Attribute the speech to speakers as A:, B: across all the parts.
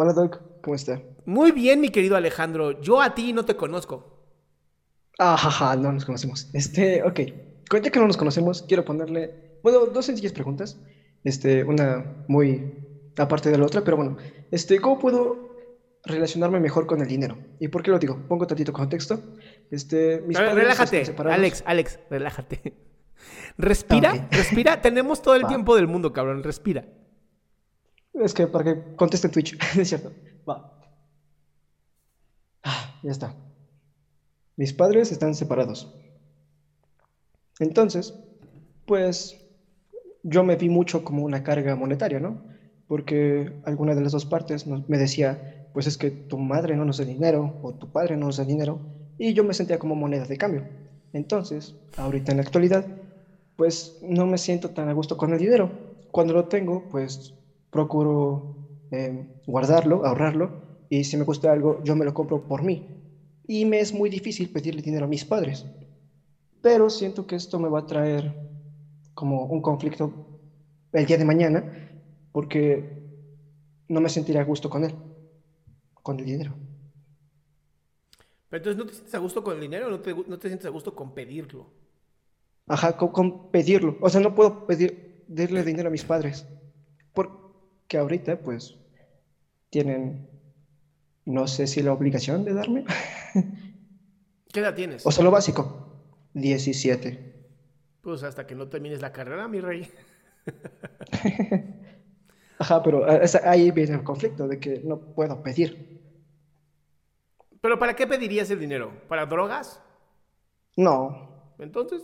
A: Hola Doc, ¿cómo está?
B: Muy bien, mi querido Alejandro. Yo a ti no te conozco.
A: Ah, jaja, no nos conocemos. Este, ok. Ya que no nos conocemos, quiero ponerle, bueno, dos sencillas preguntas. Este, una muy aparte de la otra, pero bueno. Este, ¿cómo puedo relacionarme mejor con el dinero? ¿Y por qué lo digo? Pongo tantito contexto. Este,
B: mis padres
A: relájate.
B: Alex, Alex, relájate. Respira, respira. Tenemos todo el
A: Va.
B: tiempo del mundo, cabrón. Respira.
A: Es que para que conteste Twitch, es cierto. Va. Ah, ya está. Mis padres están separados. Entonces, pues yo me vi mucho como una carga monetaria, ¿no? Porque alguna de las dos partes me decía, pues es que tu madre no nos da dinero o tu padre no nos da dinero y yo me sentía como moneda de cambio. Entonces, ahorita en la actualidad, pues no me siento tan a gusto con el dinero. Cuando lo tengo, pues procuro eh, guardarlo, ahorrarlo y si me gusta algo, yo me lo compro por mí. Y me es muy difícil pedirle dinero a mis padres. Pero siento que esto me va a traer como un conflicto el día de mañana porque no me sentiré a gusto con él, con el dinero.
B: Pero entonces, ¿no te sientes a gusto con el dinero o no te, no te sientes a gusto con pedirlo?
A: Ajá, con, con pedirlo. O sea, no puedo pedir, pedirle dinero a mis padres. Porque ahorita, pues, tienen, no sé si la obligación de darme.
B: ¿Qué edad tienes?
A: O sea, lo básico. 17.
B: Pues hasta que no termines la carrera, mi rey.
A: Ajá, pero eh, ahí viene el conflicto de que no puedo pedir.
B: ¿Pero para qué pedirías el dinero? ¿Para drogas?
A: No,
B: Entonces,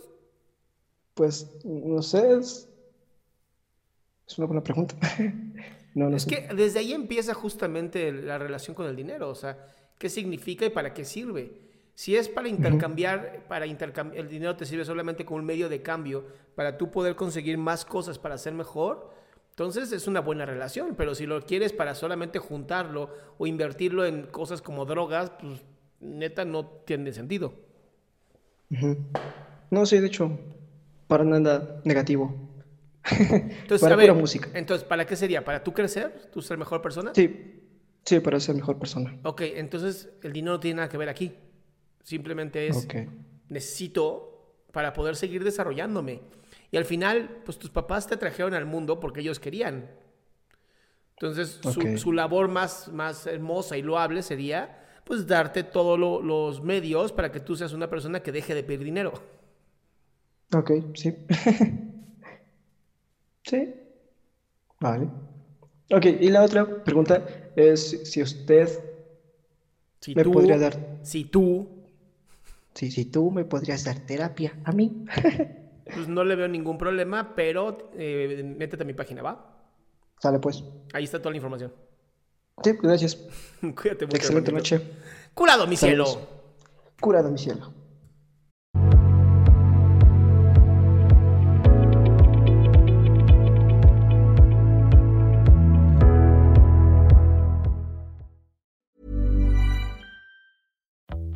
A: pues, no sé, es, es una buena pregunta. No, no
B: es
A: sé.
B: que desde ahí empieza justamente la relación con el dinero. O sea, ¿qué significa y para qué sirve? Si es para intercambiar, para intercambiar, el dinero te sirve solamente como un medio de cambio para tú poder conseguir más cosas para ser mejor, entonces es una buena relación. Pero si lo quieres para solamente juntarlo o invertirlo en cosas como drogas, pues neta no tiene sentido.
A: No, sí, de hecho, para nada negativo.
B: Entonces,
A: Para
B: a ver,
A: pura música.
B: entonces, ¿para qué sería? ¿Para tú crecer? ¿Tú ser mejor persona?
A: Sí, sí, para ser mejor persona.
B: Ok, entonces el dinero no tiene nada que ver aquí. Simplemente es
A: Ok.
B: necesito para poder seguir desarrollándome. Y al final, pues tus papás te trajeron al mundo porque ellos querían. Entonces, su, su labor más, más hermosa y loable sería, pues, darte todos lo- los medios para que tú seas una persona que deje de pedir dinero.
A: Ok, sí. Sí. Vale. Ok, y la otra pregunta es si usted
B: Si
A: me
B: tú,
A: podría dar,
B: si tú,
A: si, si tú me podrías dar terapia a mí.
B: pues no le veo ningún problema, pero eh, métete a mi página, ¿va?
A: Sale pues.
B: Ahí está toda la información.
A: Sí, gracias.
B: Cuídate mucho.
A: Excelente
B: hermanito.
A: noche.
B: Curado, mi cielo.
A: Curado mi cielo.